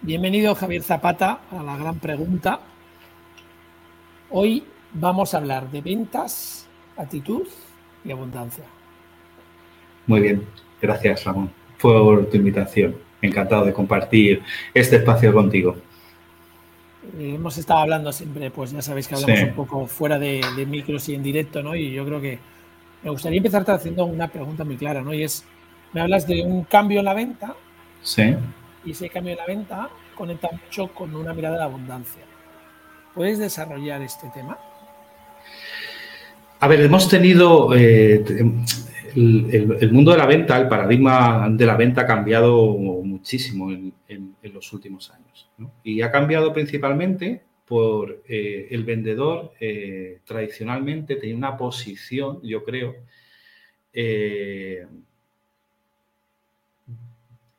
Bienvenido Javier Zapata a la gran pregunta. Hoy vamos a hablar de ventas, actitud y abundancia. Muy bien, gracias Ramón por tu invitación. Encantado de compartir este espacio contigo. Eh, hemos estado hablando siempre, pues ya sabéis que hablamos un poco fuera de, micros y en directo, ¿no? Y yo creo que me gustaría empezar haciendo una pregunta muy clara, ¿no? Y es, me hablas de un cambio en la venta. Sí. Y ese cambio en la venta conecta mucho con una mirada de abundancia. ¿Puedes desarrollar este tema? A ver, hemos tenido eh, el, mundo de la venta, el paradigma de la venta ha cambiado muchísimo en, los últimos años. Y ha cambiado principalmente por eh, el vendedor eh, tradicionalmente tenía una posición, yo creo,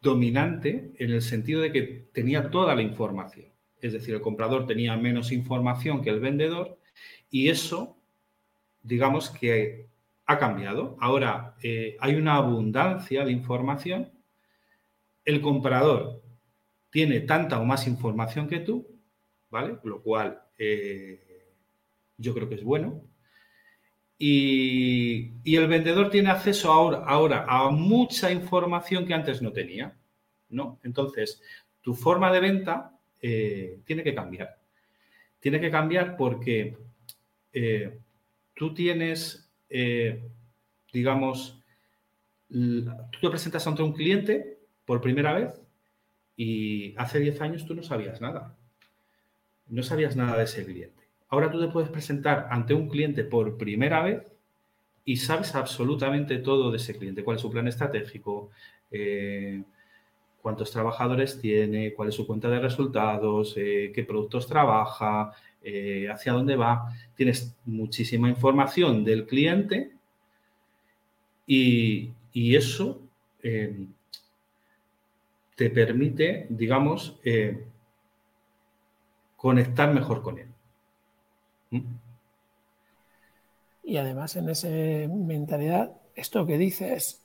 dominante en el sentido de que tenía toda la información. Es decir, el comprador tenía menos información que el vendedor y eso, digamos que ha cambiado. Ahora eh, hay una abundancia de información. El comprador tiene tanta o más información que tú, ¿vale? Lo cual eh, yo creo que es bueno. Y, el vendedor tiene acceso ahora, a mucha información que antes no tenía, ¿no? Entonces, tu forma de venta eh, tiene que cambiar. Tiene que cambiar porque eh, tú tienes, eh, digamos, tú te presentas ante un cliente por primera vez y hace 10 años tú no sabías nada. No sabías nada de ese cliente. Ahora tú te puedes presentar ante un cliente por primera vez y sabes absolutamente todo de ese cliente, cuál es su plan estratégico, eh, cuántos trabajadores tiene, cuál es su cuenta de resultados, eh, qué productos trabaja, eh, hacia dónde va. Tienes muchísima información del cliente y, eso te permite, digamos, conectar mejor con él. Y además en esa mentalidad, esto que dices,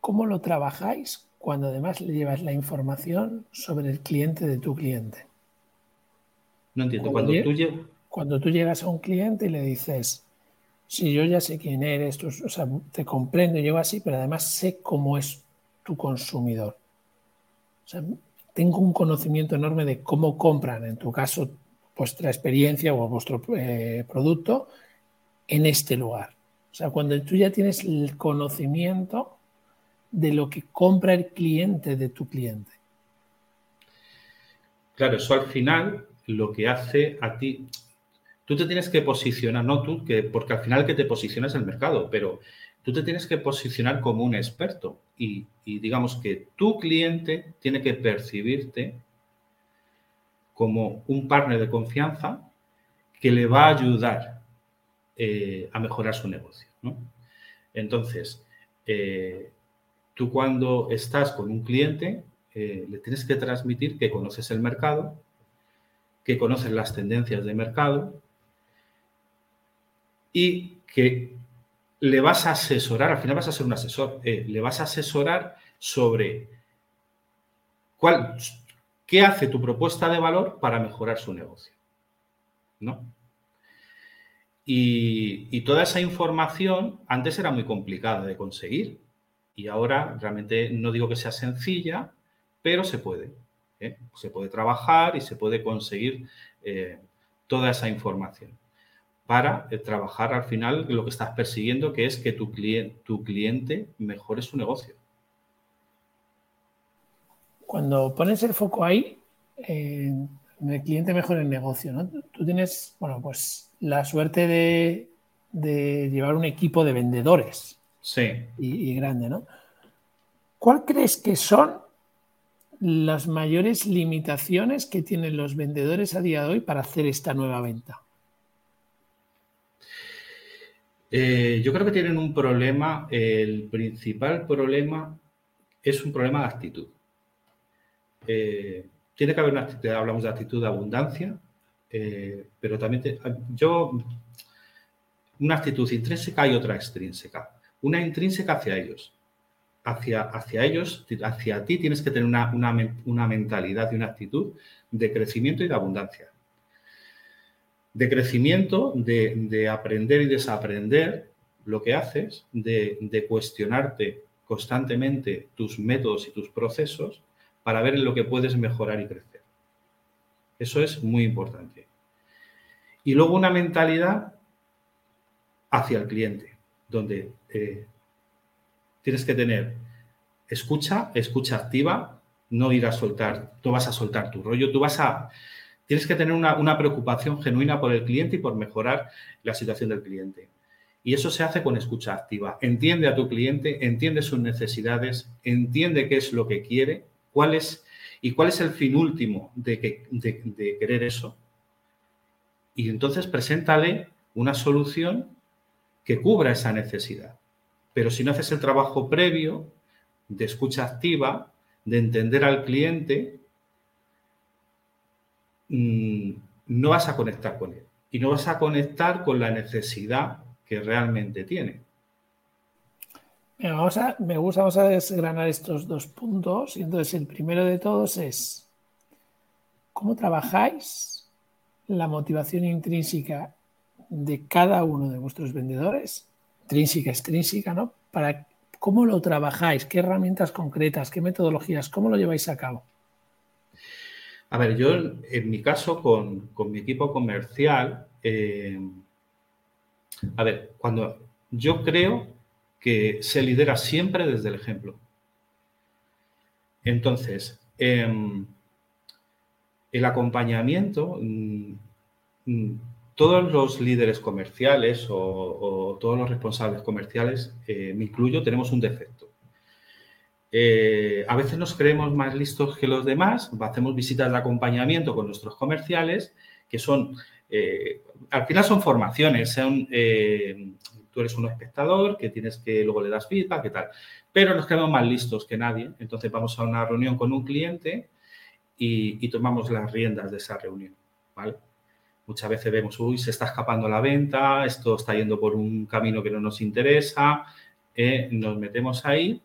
¿cómo lo trabajáis cuando además le llevas la información sobre el cliente de tu cliente? No entiendo. Cuando, tú, cuando tú llegas a un cliente y le dices, si yo ya sé quién eres, o sea, te comprendo, llevo así, pero además sé cómo es tu consumidor. O sea, tengo un conocimiento enorme de cómo compran, en tu caso, vuestra experiencia o vuestro eh, producto en este lugar. O sea, cuando tú ya tienes el conocimiento de lo que compra el cliente de tu cliente. Claro, eso al final lo que hace a ti, tú te tienes que posicionar, no tú, que, porque al final que te posicionas el mercado, pero tú te tienes que posicionar como un experto y digamos que tu cliente tiene que percibirte como un partner de confianza que le va a ayudar eh, a mejorar su negocio. Entonces, eh, tú cuando estás con un cliente, eh, le tienes que transmitir que conoces el mercado, que conoces las tendencias de mercado y que le vas a asesorar, al final vas a ser un asesor, le vas a asesorar sobre cuál, ¿Qué hace tu propuesta de valor para mejorar su negocio? ¿No? Y, toda esa información antes era muy complicada de conseguir y ahora realmente no digo que sea sencilla, pero se puede. ¿eh? Se puede trabajar y se puede conseguir eh, toda esa información para eh, trabajar al final lo que estás persiguiendo, que es que tu, tu cliente mejore su negocio. Cuando pones el foco ahí, en el cliente mejor el negocio, ¿no? Tú tienes, bueno, pues la suerte de, llevar un equipo de vendedores. Sí. Y, grande, ¿no? ¿Cuál crees que son las mayores limitaciones que tienen los vendedores a día de hoy para hacer esta nueva venta? Eh, yo creo que tienen un problema, el principal problema es un problema de actitud. Eh, tiene que haber una actitud, hablamos de actitud de abundancia, eh, pero también yo, una actitud intrínseca y otra extrínseca. Una intrínseca hacia ellos. hacia, hacia ellos, hacia ti, tienes que tener una, una mentalidad y una actitud de crecimiento y de abundancia. De crecimiento, de, aprender y desaprender lo que haces, de, cuestionarte constantemente tus métodos y tus procesos para ver en lo que puedes mejorar y crecer. Eso es muy importante. Y luego una mentalidad hacia el cliente, donde eh, tienes que tener escucha, escucha activa, no ir a soltar, tú vas a soltar tu rollo, tú vas a, tienes que tener una, preocupación genuina por el cliente y por mejorar la situación del cliente. Y eso se hace con escucha activa. Entiende a tu cliente, entiende sus necesidades, entiende qué es lo que quiere, cuál es y cuál es el fin último de, que, de querer eso. Y entonces preséntale una solución que cubra esa necesidad. Pero si no haces el trabajo previo de escucha activa, de entender al cliente, mm, no vas a conectar con él. Y no vas a conectar con la necesidad que realmente tiene. Vamos a, me gusta, vamos a desgranar estos dos puntos. Y entonces, el primero de todos es, ¿cómo trabajáis la motivación intrínseca de cada uno de vuestros vendedores? Intrínseca, extrínseca, ¿no? Para ¿Cómo lo trabajáis? ¿Qué herramientas concretas? ¿Qué metodologías? ¿Cómo lo lleváis a cabo? A ver, yo en mi caso con, mi equipo comercial, eh, a ver, cuando yo creo que se lidera siempre desde el ejemplo. Entonces, em, el acompañamiento, mm, mm, todos los líderes comerciales o, todos los responsables comerciales, eh, me incluyo, tenemos un defecto. Eh, a veces nos creemos más listos que los demás, hacemos visitas de acompañamiento con nuestros comerciales, que son, eh, al final son formaciones, son, tú eres un espectador que tienes que, luego le das feedback, ¿qué tal? Pero nos creemos más listos que nadie, entonces vamos a una reunión con un cliente y, y tomamos las riendas de esa reunión, ¿vale? Muchas veces vemos, uy, se está escapando la venta, esto está yendo por un camino que no nos interesa, eh, nos metemos ahí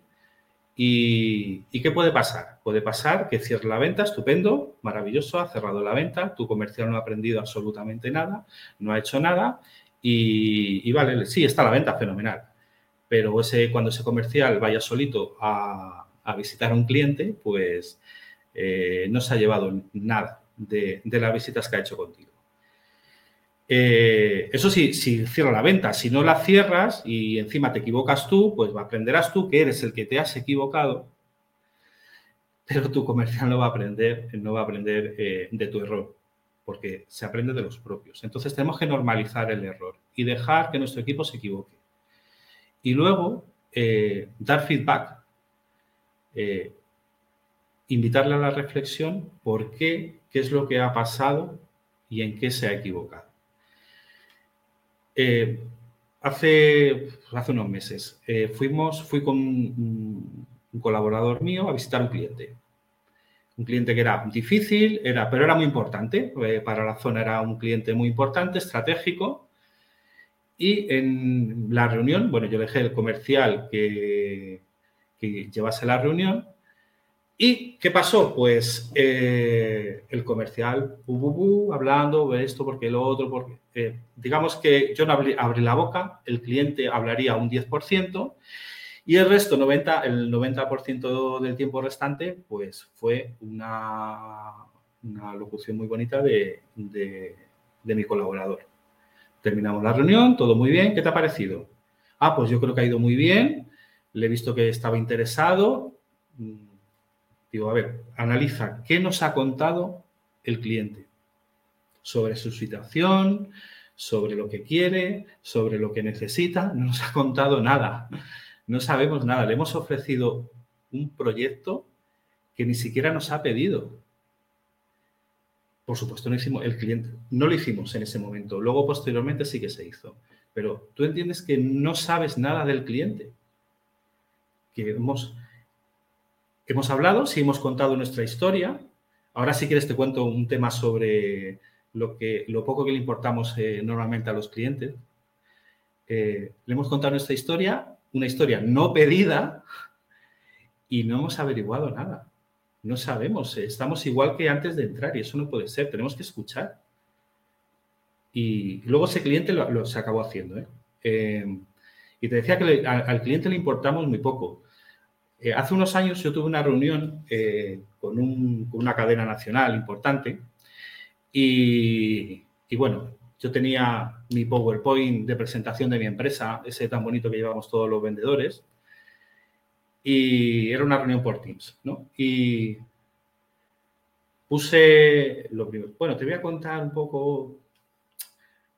y, qué puede pasar? Puede pasar que cierre la venta, estupendo, maravilloso, ha cerrado la venta, tu comercial no ha aprendido absolutamente nada, no ha hecho nada y, vale, sí, está la venta, fenomenal. Pero ese, cuando ese comercial vaya solito a, visitar a un cliente, pues eh, no se ha llevado nada de las visitas que ha hecho contigo. Eh, eso sí, si cierra la venta, si no la cierras y encima te equivocas tú, pues aprenderás tú que eres el que te has equivocado, pero tu comercial no va a aprender, no va a aprender eh, de tu error, porque se aprende de los propios. Entonces tenemos que normalizar el error y dejar que nuestro equipo se equivoque. Y luego eh, dar feedback, invitarle a la reflexión por qué, qué es lo que ha pasado y en qué se ha equivocado. Eh, hace, hace unos meses eh, fuimos, fui con un, colaborador mío a visitar un cliente. Un cliente que era difícil, era, pero era muy importante. Eh, para la zona era un cliente muy importante, estratégico. Y en la reunión, bueno, yo dejé el comercial que, que llevase la reunión ¿Y qué pasó? Pues eh, el comercial, hablando esto, porque lo otro, porque eh, digamos que yo no abrí, la boca, el cliente hablaría un 10% y el resto, 90, el 90% del tiempo restante, pues fue una, locución muy bonita de, de, de mi colaborador. Terminamos la reunión, todo muy bien, ¿qué te ha parecido? Ah, pues yo creo que ha ido muy bien, le he visto que estaba interesado Digo, a ver, analiza qué nos ha contado el cliente sobre su situación, sobre lo que quiere, sobre lo que necesita. No nos ha contado nada. No sabemos nada. Le hemos ofrecido un proyecto que ni siquiera nos ha pedido. Por supuesto, no hicimos el cliente, no lo hicimos en ese momento. Luego, posteriormente, sí que se hizo. Pero tú entiendes que no sabes nada del cliente. Que hemos hemos hablado, sí hemos contado nuestra historia. Ahora, si quieres, te cuento un tema sobre lo, que, lo poco que le importamos eh, normalmente a los clientes. Eh, le hemos contado nuestra historia, una historia no pedida, y no hemos averiguado nada. No sabemos, estamos igual que antes de entrar y eso no puede ser, tenemos que escuchar. Y luego ese cliente lo, se acabó haciendo. ¿eh? Eh, y te decía que al, cliente le importamos muy poco. Eh, hace unos años yo tuve una reunión con, con, una cadena nacional importante y, y bueno, yo tenía mi PowerPoint de presentación de mi empresa, ese tan bonito que llevamos todos los vendedores, y era una reunión por Teams, ¿no? Y puse lo primero. Bueno, te voy a contar un poco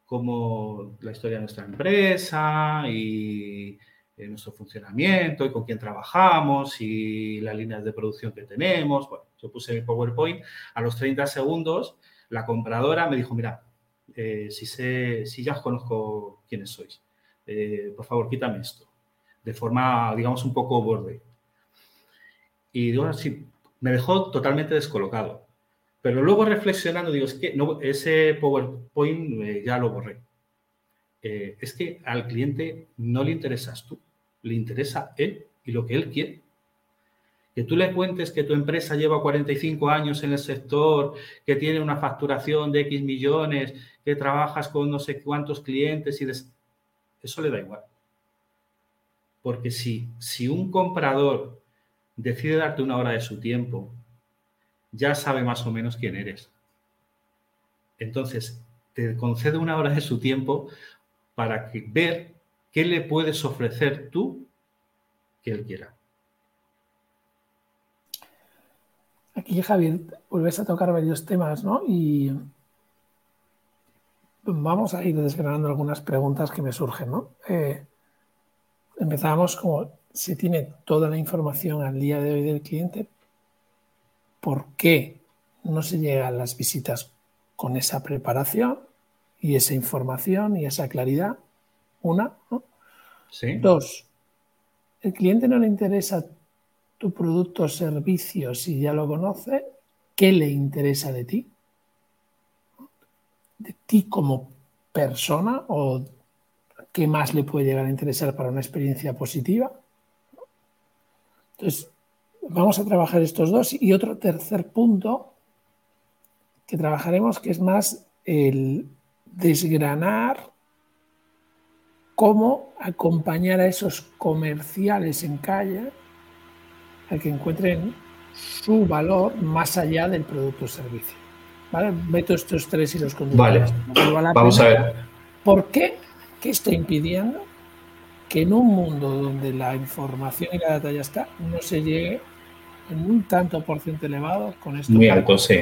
cómo la historia de nuestra empresa y eh, nuestro funcionamiento y con quién trabajamos y las líneas de producción que tenemos. Bueno, yo puse mi PowerPoint. A los 30 segundos, la compradora me dijo, mira, eh, si, sé, si ya conozco quiénes sois, eh, por favor, quítame esto. De forma, digamos, un poco borde. Y digo, así, me dejó totalmente descolocado. Pero luego reflexionando, digo, es que no, ese PowerPoint eh, ya lo borré. es que al cliente no le interesas tú, le interesa él y lo que él quiere que tú le cuentes que tu empresa lleva 45 años en el sector, que tiene una facturación de X millones, que trabajas con no sé cuántos clientes y eso le da igual. Porque si, si un comprador decide darte una hora de su tiempo, ya sabe más o menos quién eres. Entonces, te concede una hora de su tiempo para que, ver qué le puedes ofrecer tú que él quiera. Aquí, Javier, vuelves a tocar varios temas, ¿no? Y vamos a ir desgranando algunas preguntas que me surgen, ¿no? Eh, empezamos como si tiene toda la información al día de hoy del cliente, ¿por qué no se llega a las visitas con esa preparación y esa información y esa claridad? Una, ¿no? Sí. Dos, el cliente no le interesa tu producto o servicio, si ya lo conoce, ¿qué le interesa de ti? De ti como persona o qué más le puede llegar a interesar para una experiencia positiva. Entonces, vamos a trabajar estos dos y otro tercer punto que trabajaremos que es más el desgranar cómo acompañar a esos comerciales en calle a que encuentren su valor más allá del producto o servicio. ¿Vale? Meto estos tres y los conductores. Vale, vamos a ver. ¿Por qué? ¿Qué está impidiendo que en un mundo donde la información y la data ya está, no se llegue en un tanto por ciento elevado con esto? Muy alto, sí.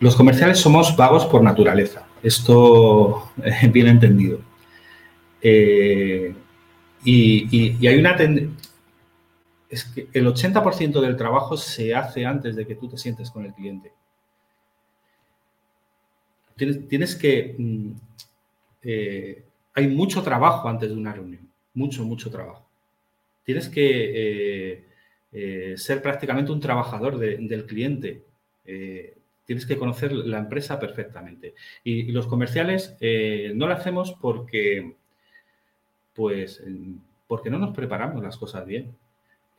los comerciales somos vagos por naturaleza. Esto bien entendido. Eh, y, hay una tendencia. Es que el 80% del trabajo se hace antes de que tú te sientes con el cliente. Tienes, que. Mm, eh, hay mucho trabajo antes de una reunión. Mucho, mucho trabajo. Tienes que eh, eh, ser prácticamente un trabajador del cliente. tienes que conocer la empresa perfectamente. Y, los comerciales no lo hacemos porque pues porque no nos preparamos las cosas bien.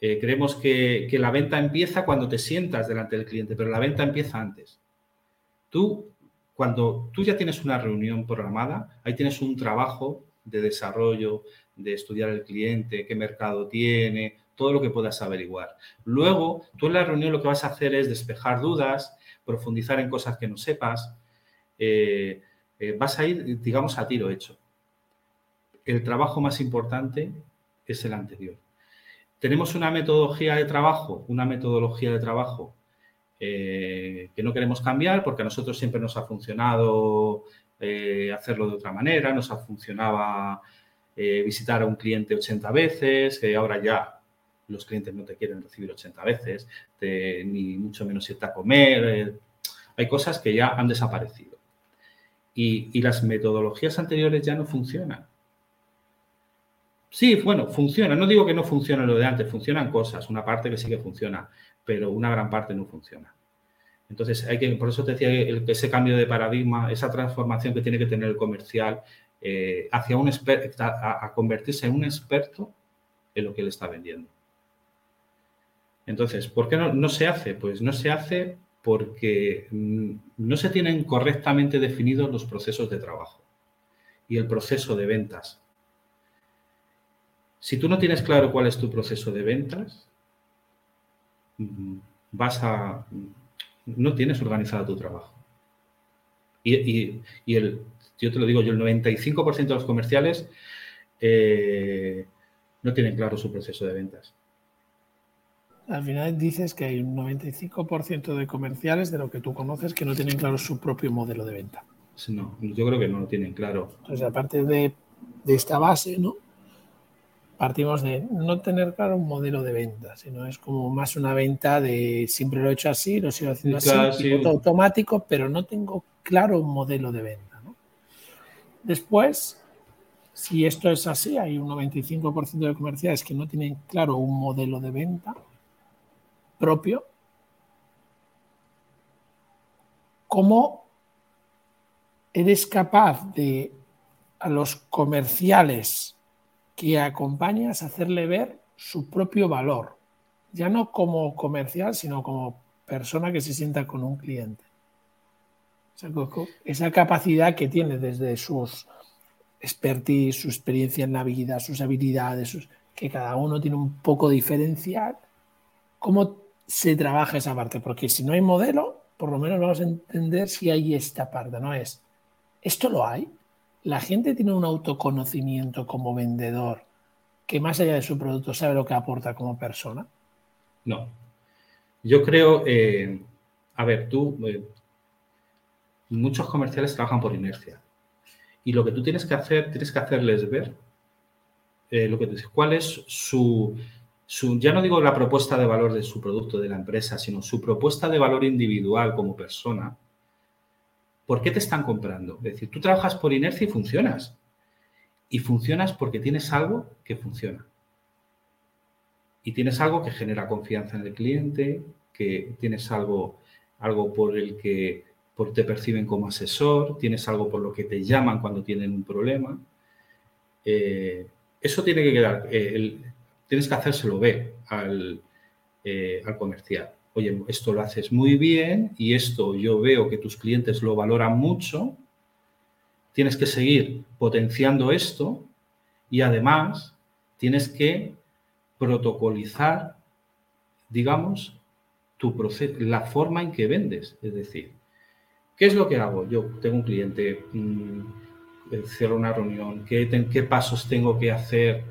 Eh, creemos que, la venta empieza cuando te sientas delante del cliente, pero la venta empieza antes. Tú, cuando tú ya tienes una reunión programada, ahí tienes un trabajo de desarrollo, de estudiar el cliente, qué mercado tiene, todo lo que puedas averiguar. Luego, tú en la reunión lo que vas a hacer es despejar dudas, profundizar en cosas que no sepas. Eh, eh, vas a ir, digamos, a tiro hecho el trabajo más importante es el anterior. Tenemos una metodología de trabajo, una metodología de trabajo eh, que no queremos cambiar porque a nosotros siempre nos ha funcionado eh, hacerlo de otra manera, nos ha funcionado eh, visitar a un cliente 80 veces, que ahora ya los clientes no te quieren recibir 80 veces, ni mucho menos irte a comer. hay cosas que ya han desaparecido. y las metodologías anteriores ya no funcionan. Sí, bueno, funciona. No digo que no funcione lo de antes, funcionan cosas, una parte que sí que funciona, pero una gran parte no funciona. Entonces, hay que, por eso te decía que ese cambio de paradigma, esa transformación que tiene que tener el comercial eh, hacia un a, convertirse en un experto en lo que él está vendiendo. Entonces, ¿por qué no, se hace? Pues no se hace porque mm, no se tienen correctamente definidos los procesos de trabajo y el proceso de ventas. Si tú no tienes claro cuál es tu proceso de ventas, vas a. no tienes organizado tu trabajo. Y, el, yo te lo digo, yo el 95% de los comerciales eh, no tienen claro su proceso de ventas. Al final dices que hay un 95% de comerciales de lo que tú conoces que no tienen claro su propio modelo de venta. No, yo creo que no lo tienen claro. Entonces, aparte de, de esta base, ¿no? Partimos de no tener claro un modelo de venta, sino es como más una venta de siempre lo he hecho así, lo sigo haciendo así, automático, pero no tengo claro un modelo de venta. ¿no? Después, si esto es así, hay un 95% de comerciales que no tienen claro un modelo de venta propio. ¿Cómo eres capaz de a los comerciales que acompañas a hacerle ver su propio valor? Ya no como comercial, sino como persona que se sienta con un cliente. Esa capacidad que tiene desde sus expertise, su experiencia en la vida, sus habilidades, que cada uno tiene un poco diferencial. ¿Cómo se trabaja esa parte? Porque si no hay modelo, por lo menos vamos a entender si hay esta parte, ¿no? Es, ¿esto lo hay? ¿La gente tiene un autoconocimiento como vendedor que más allá de su producto sabe lo que aporta como persona? No. Yo creo, eh, a ver, tú, eh, muchos comerciales trabajan por inercia. Y lo que tú tienes que hacer, tienes que hacerles ver eh, lo que cuál es su, su, ya no digo la propuesta de valor de su producto, de la empresa, sino su propuesta de valor individual como persona. ¿Por qué te están comprando? Es decir, tú trabajas por inercia y funcionas. Y funcionas porque tienes algo que funciona. Y tienes algo que genera confianza en el cliente, que tienes algo, algo por el que te perciben como asesor, tienes algo por lo que te llaman cuando tienen un problema. Eh, eso tiene que quedar, eh, tienes que hacérselo ver al, eh, al comercial. Oye, esto lo haces muy bien y esto yo veo que tus clientes lo valoran mucho. Tienes que seguir potenciando esto y además tienes que protocolizar, digamos, tu la forma en que vendes. Es decir, ¿Qué es lo que hago? Yo tengo un cliente, mm, eh, cierro una reunión, ¿qué, ¿qué, pasos tengo que hacer?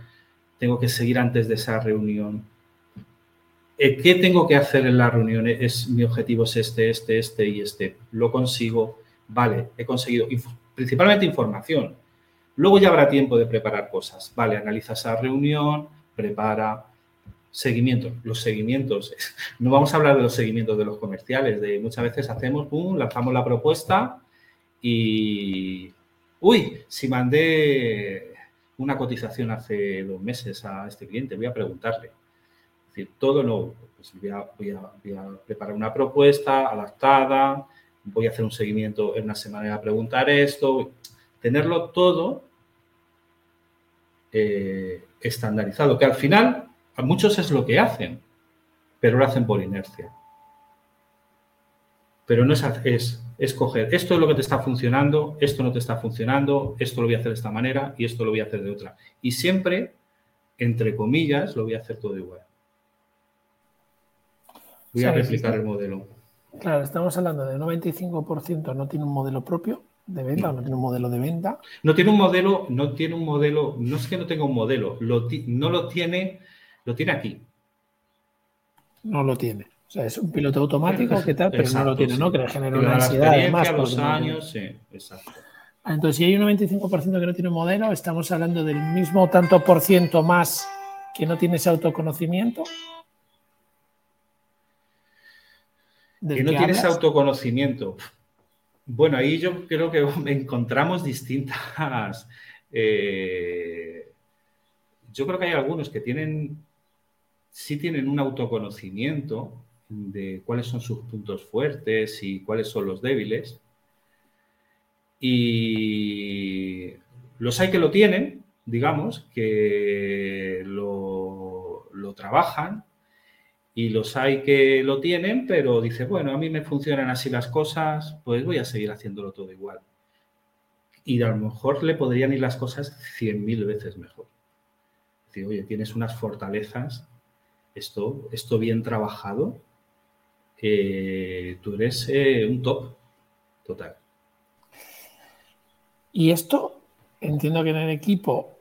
¿Tengo que seguir antes de esa reunión? Eh, ¿Qué tengo que hacer en la reunión? Es, mi objetivo es este, este, este y este. Lo consigo. Vale, he conseguido principalmente información. Luego ya habrá tiempo de preparar cosas. Vale, analiza esa reunión, prepara, Seguimiento, los seguimientos. No vamos a hablar de los seguimientos de los comerciales, de muchas veces hacemos, pum, lanzamos la propuesta y, uy, si mandé una cotización hace dos meses a este cliente, voy a preguntarle. Decir, todo no, pues voy, a, a, preparar una propuesta adaptada, voy a hacer un seguimiento en una semana a preguntar esto, tenerlo todo eh, estandarizado, que al final muchos es lo que hacen, pero lo hacen por inercia. Pero no es, es escoger, esto es lo que te está funcionando, esto no te está funcionando, esto lo voy a hacer de esta manera y esto lo voy a hacer de otra. Y siempre, entre comillas, lo voy a hacer todo igual. Voy a replicar el modelo. Claro, estamos hablando de 95% no tiene un modelo propio de venta, no. no tiene un modelo de venta. No tiene un modelo, no tiene un modelo, no es que no tenga un modelo, no lo tiene lo tiene aquí. No lo tiene. O sea, es un piloto automático, ¿qué tal? Pero no lo tiene, ¿no? Que le genera una ansiedad además. los años, sí, exacto. Ah, entonces, si hay un 95% que no tiene modelo, estamos hablando del mismo tanto por ciento más que no tiene ese autoconocimiento. Que no tiene ese autoconocimiento. Bueno, ahí yo creo que encontramos distintas. Eh, yo creo que hay algunos que tienen sí tienen un autoconocimiento de cuáles son sus puntos fuertes y cuáles son los débiles. Y los hay que lo tienen, digamos, que lo, trabajan y los hay que lo tienen, pero dice, bueno, a mí me funcionan así las cosas, pues voy a seguir haciéndolo todo igual. Y a lo mejor le podrían ir las cosas cien mil veces mejor. Decir, oye, tienes unas fortalezas, esto, esto bien trabajado, eh, tú eres eh, un top total. Y esto, entiendo que en el equipo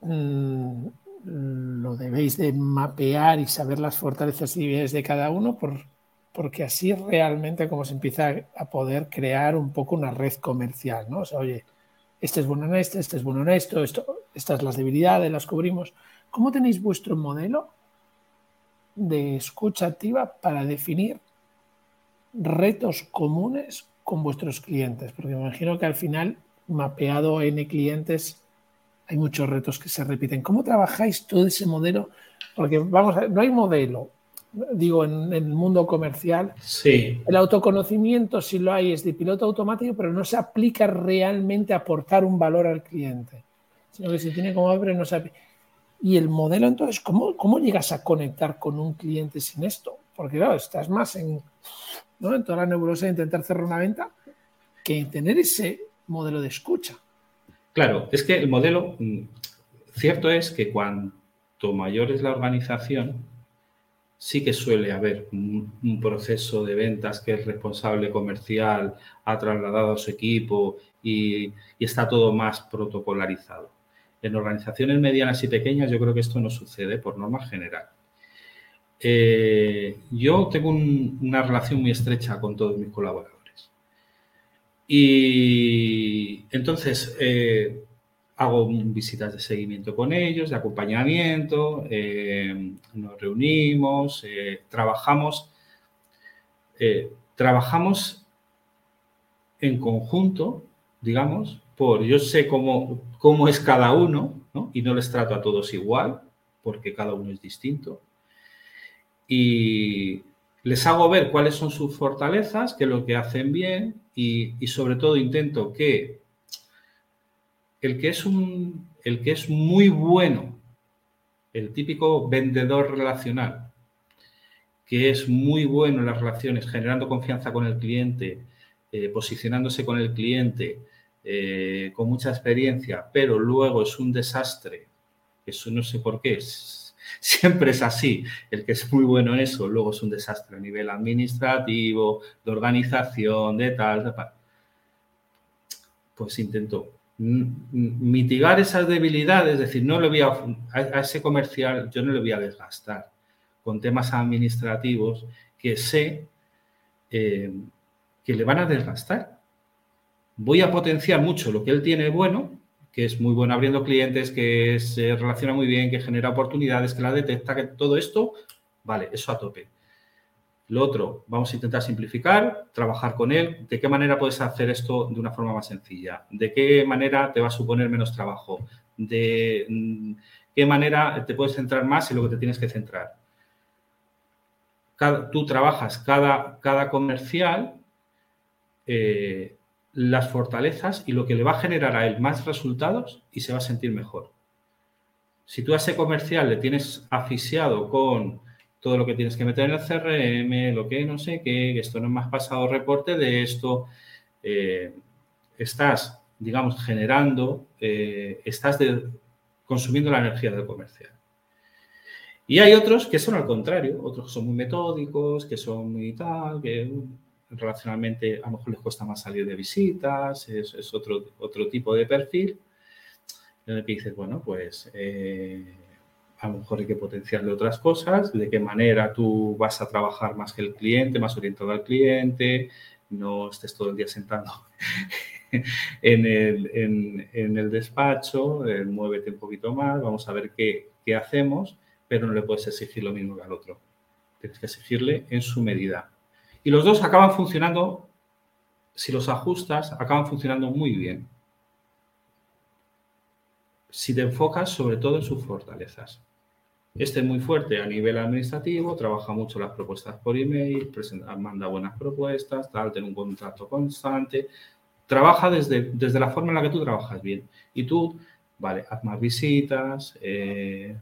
mm, lo debéis de mapear y saber las fortalezas y debilidades de cada uno, por, porque así realmente como se empieza a poder crear un poco una red comercial, ¿no? O sea, oye, este es bueno en este, este es bueno en esto, esto estas las debilidades, las cubrimos. ¿Cómo tenéis vuestro modelo de escucha activa para definir retos comunes con vuestros clientes? Porque me imagino que al final, mapeado N clientes, hay muchos retos que se repiten. ¿Cómo trabajáis todo ese modelo? Porque vamos a, no hay modelo, digo, en, el mundo comercial. Sí. El autoconocimiento, si lo hay, es de piloto automático, pero no se aplica realmente a aportar un valor al cliente, sino que se tiene como abre, no se Y el modelo, entonces, ¿cómo, ¿cómo llegas a conectar con un cliente sin esto? Porque, claro, estás más en, ¿no? en toda la nebulosa de intentar cerrar una venta que en tener ese modelo de escucha. Claro, es que el modelo, mm, cierto es que cuanto mayor es la organización, sí que suele haber un, proceso de ventas que el responsable comercial ha trasladado a su equipo y, está todo más protocolarizado. En organizaciones medianas y pequeñas yo creo que esto no sucede por norma general. Eh, yo tengo una relación muy estrecha con todos mis colaboradores. Y entonces eh, hago visitas de seguimiento con ellos, de acompañamiento, eh, nos reunimos, eh, trabajamos, trabajamos en conjunto, digamos, por yo sé cómo, cómo es cada uno, y no les trato a todos igual, porque cada uno es distinto. Y les hago ver cuáles son sus fortalezas, qué es lo que hacen bien y, sobre todo intento que el que, es un, el que es muy bueno, el típico vendedor relacional, que es muy bueno en las relaciones, generando confianza con el cliente, eh, posicionándose con el cliente, eh, con mucha experiencia, pero luego es un desastre, eso no sé por qué, es, siempre es así. El que es muy bueno en eso, luego es un desastre a nivel administrativo, de organización, de tal, de tal. Pues intento mitigar esas debilidades, es decir, no le voy a, a, ese comercial, yo no le voy a desgastar con temas administrativos que sé eh, que le van a desgastar. Voy a potenciar mucho lo que él tiene bueno que es muy bueno abriendo clientes, que se relaciona muy bien, que genera oportunidades, que la detecta, que todo esto, vale, eso a tope. Lo otro, vamos a intentar simplificar, trabajar con él. ¿De qué manera puedes hacer esto de una forma más sencilla? ¿De qué manera te va a suponer menos trabajo? ¿De mm, qué manera te puedes centrar más en lo que te tienes que centrar? tú trabajas cada, cada comercial eh, las fortalezas y lo que le va a generar a él más resultados y se va a sentir mejor. Si tú a ese comercial le tienes asfixiado con todo lo que tienes que meter en el CRM, lo que no sé qué, esto no me has pasado reporte de esto, eh, estás, digamos, generando, eh, estás consumiendo la energía del comercial. Y hay otros que son al contrario, otros que son muy metódicos, que son muy tal, que relacionalmente a lo mejor les cuesta más salir de visitas, es, otro, otro tipo de perfil. Que dices, bueno, pues eh, a lo mejor hay que potenciarle otras cosas, de qué manera tú vas a trabajar más que el cliente, más orientado al cliente, no estés todo el día sentado en, el, en, el despacho, eh, muévete un poquito más, vamos a ver qué, qué hacemos, pero no le puedes exigir lo mismo que al otro. Tienes que exigirle en su medida. Y los dos acaban funcionando, si los ajustas, acaban funcionando muy bien. Si te enfocas sobre todo en sus fortalezas. Este es muy fuerte a nivel administrativo, trabaja mucho las propuestas por email, manda buenas propuestas, tal, tiene un contrato constante. Trabaja desde, desde la forma en la que tú trabajas bien. Y tú, vale, haz más visitas, eh,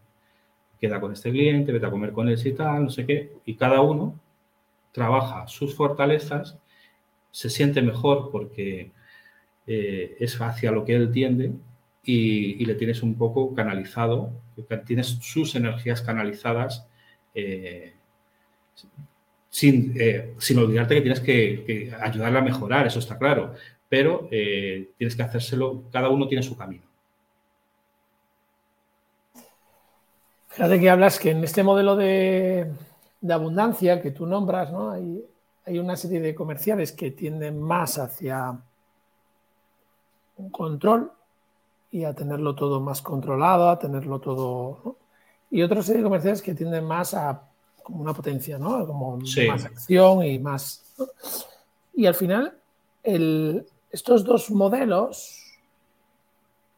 queda con este cliente, vete a comer con él y tal, no sé qué, y cada uno trabaja sus fortalezas, se siente mejor porque eh, es hacia lo que él tiende y, le tienes un poco canalizado, tienes sus energías canalizadas eh, sin, eh, sin, olvidarte que tienes que, ayudarle a mejorar, eso está claro, pero tienes que hacérselo, cada uno tiene su camino. Fíjate que hablas que en este modelo de, abundancia que tú nombras, ¿no? Hay, hay, una serie de comerciales que tienden más hacia un control y a tenerlo todo más controlado, a tenerlo todo. Y otra serie de comerciales que tienden más a como una potencia, ¿no? Como más acción y más. Y al final, estos dos modelos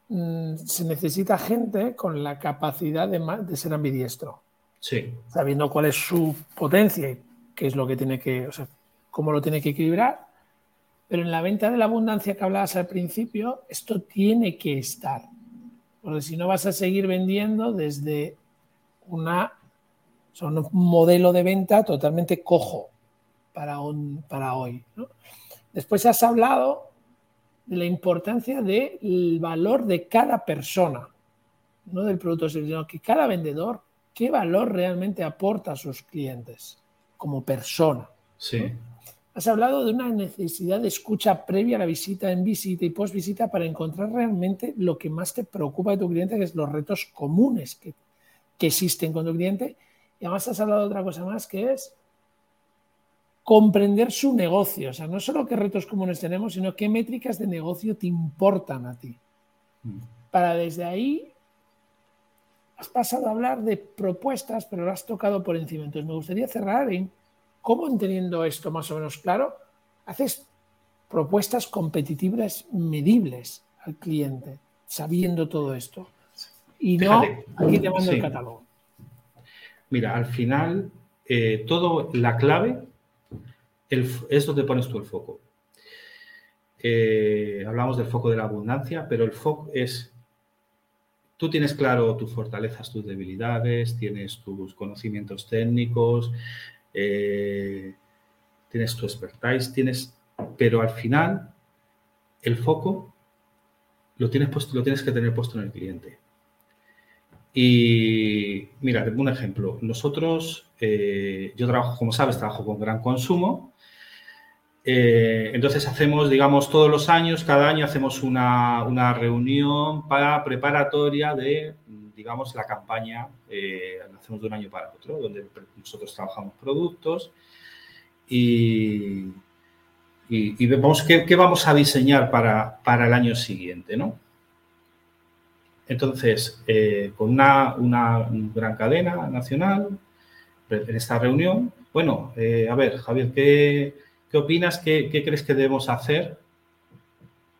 Mm, se necesita gente con la capacidad de, ser ambidiestro. Sabiendo cuál es su potencia y qué es lo que tiene que, o sea, cómo lo tiene que equilibrar. Pero en la venta de la abundancia que hablabas al principio, esto tiene que estar. Porque si no vas a seguir vendiendo desde una, un modelo de venta totalmente cojo para, para hoy. Después has hablado de la importancia del valor de cada persona, no del producto, sino que cada vendedor, qué valor realmente aporta a sus clientes como persona. Sí. Has hablado de una necesidad de escucha previa a la visita, en visita y post visita para encontrar realmente lo que más te preocupa de tu cliente, que es los retos comunes que, que existen con tu cliente. Y además has hablado de otra cosa más, que es comprender su negocio. O sea, no solo qué retos comunes tenemos, sino qué métricas de negocio te importan a ti. Mm. Para desde ahí, has pasado a hablar de propuestas, pero lo has tocado por encima. Entonces, me gustaría cerrar en cómo, entendiendo esto más o menos claro, haces propuestas competitivas medibles al cliente, sabiendo todo esto. Y no, aquí te mando el catálogo. Mira, al final, eh, todo la clave es donde pones tú el foco. Eh, hablamos del foco de la abundancia, pero el foco es, tú tienes claro tus fortalezas, tus debilidades, tienes tus conocimientos técnicos, eh, tienes tu expertise, tienes, pero al final el foco lo tienes, puesto, lo tienes que tener puesto en el cliente. Y mira, un ejemplo. Nosotros, eh, yo trabajo, como sabes, trabajo con gran consumo eh, entonces hacemos, digamos, todos los años, cada año hacemos una, reunión para preparatoria de, digamos, la campaña, eh, hacemos de un año para otro, donde nosotros trabajamos productos y, vemos qué, vamos a diseñar para, el año siguiente, ¿no? Entonces, eh, con una, gran cadena nacional, en esta reunión, bueno, a ver, Javier, ¿qué ¿Qué opinas? ¿Qué, crees que debemos hacer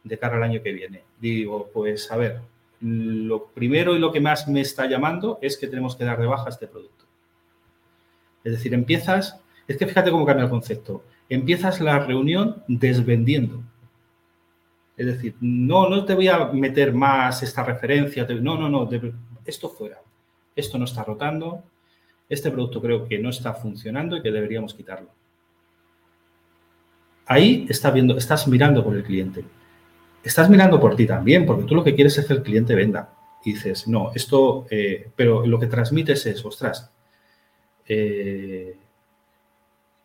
de cara al año que viene? Digo, pues a ver, lo primero y lo que más me está llamando es que tenemos que dar de baja este producto. Es decir, empiezas, es que fíjate cómo cambia el concepto, empiezas la reunión desvendiendo. Es decir, no, no te voy a meter más esta referencia, no, no, no, esto fuera, esto no está rotando, este producto creo que no está funcionando y que deberíamos quitarlo ahí estás mirando por el cliente. Estás mirando por ti también, porque tú lo que quieres es que el cliente venda. Y dices, no, esto, eh, pero lo que transmites es, ostras, eh,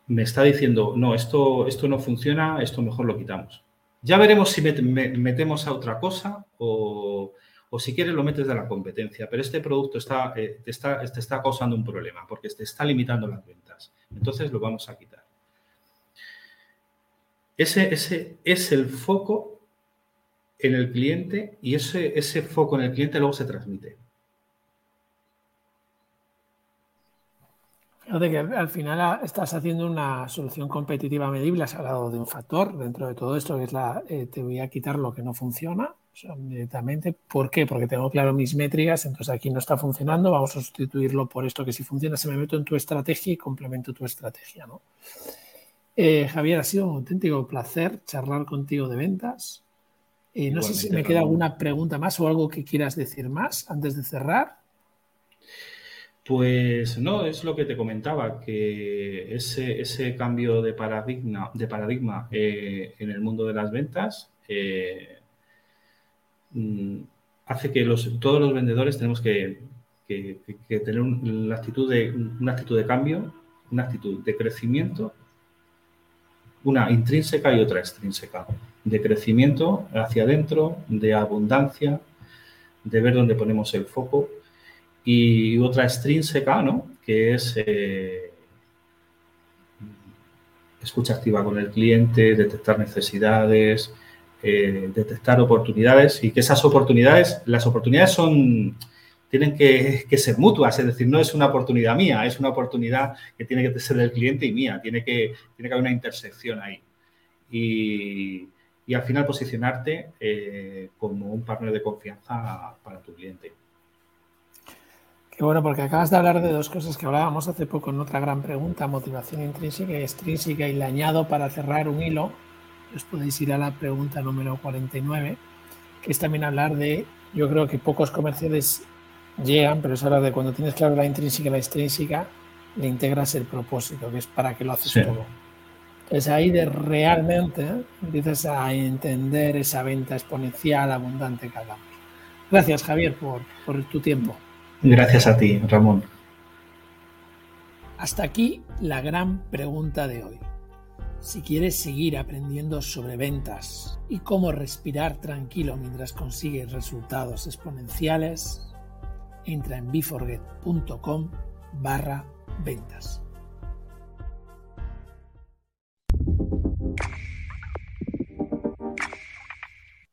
me está diciendo, no, esto, esto no funciona, esto mejor lo quitamos. Ya veremos si metemos a otra cosa o, si quieres lo metes de la competencia, pero este producto está, eh, está, te está causando un problema porque te está limitando las ventas. Entonces lo vamos a quitar. Ese, ese es el foco en el cliente y ese, ese foco en el cliente luego se transmite. Fíjate que al final estás haciendo una solución competitiva medible, has hablado de un factor dentro de todo esto que es la, eh, te voy a quitar lo que no funciona inmediatamente. ¿Por qué? Porque tengo claro mis métricas, entonces aquí no está funcionando, vamos a sustituirlo por esto que sí funciona, se me meto en tu estrategia y complemento tu estrategia. ¿no? Eh, Javier, ha sido un auténtico placer charlar contigo de ventas. Eh, no sé si me queda alguna pregunta más o algo que quieras decir más antes de cerrar. Pues no, es lo que te comentaba, que ese, ese cambio de paradigma, de paradigma eh, en el mundo de las ventas eh, mm, hace que los, todos los vendedores tenemos que, tener una, actitud de, una actitud de cambio, una actitud de crecimiento, una intrínseca y otra extrínseca, de crecimiento hacia adentro, de abundancia, de ver dónde ponemos el foco y otra extrínseca, ¿no? Que es eh, escucha activa con el cliente, detectar necesidades, eh, detectar oportunidades y que esas oportunidades, las oportunidades son, tienen que, ser mutuas, es decir, no es una oportunidad mía, es una oportunidad que tiene que ser del cliente y mía, tiene que, tiene que haber una intersección ahí. Y, al final posicionarte eh, como un partner de confianza para tu cliente. Qué bueno, porque acabas de hablar de dos cosas que hablábamos hace poco en otra gran pregunta, motivación intrínseca y extrínseca, y le añado para cerrar un hilo, os podéis ir a la pregunta número 49, que es también hablar de, yo creo que pocos comerciales llegan, pero es hablar de cuando tienes claro la intrínseca y la extrínseca, le integras el propósito, que es para que lo haces todo. Entonces ahí de realmente empiezas a entender esa venta exponencial, abundante que hablamos. Gracias Javier por, por tu tiempo. Gracias a ti, Ramón. Hasta aquí la gran pregunta de hoy. Si quieres seguir aprendiendo sobre ventas y cómo respirar tranquilo mientras consigues resultados exponenciales, entra en biforget.com barra ventas.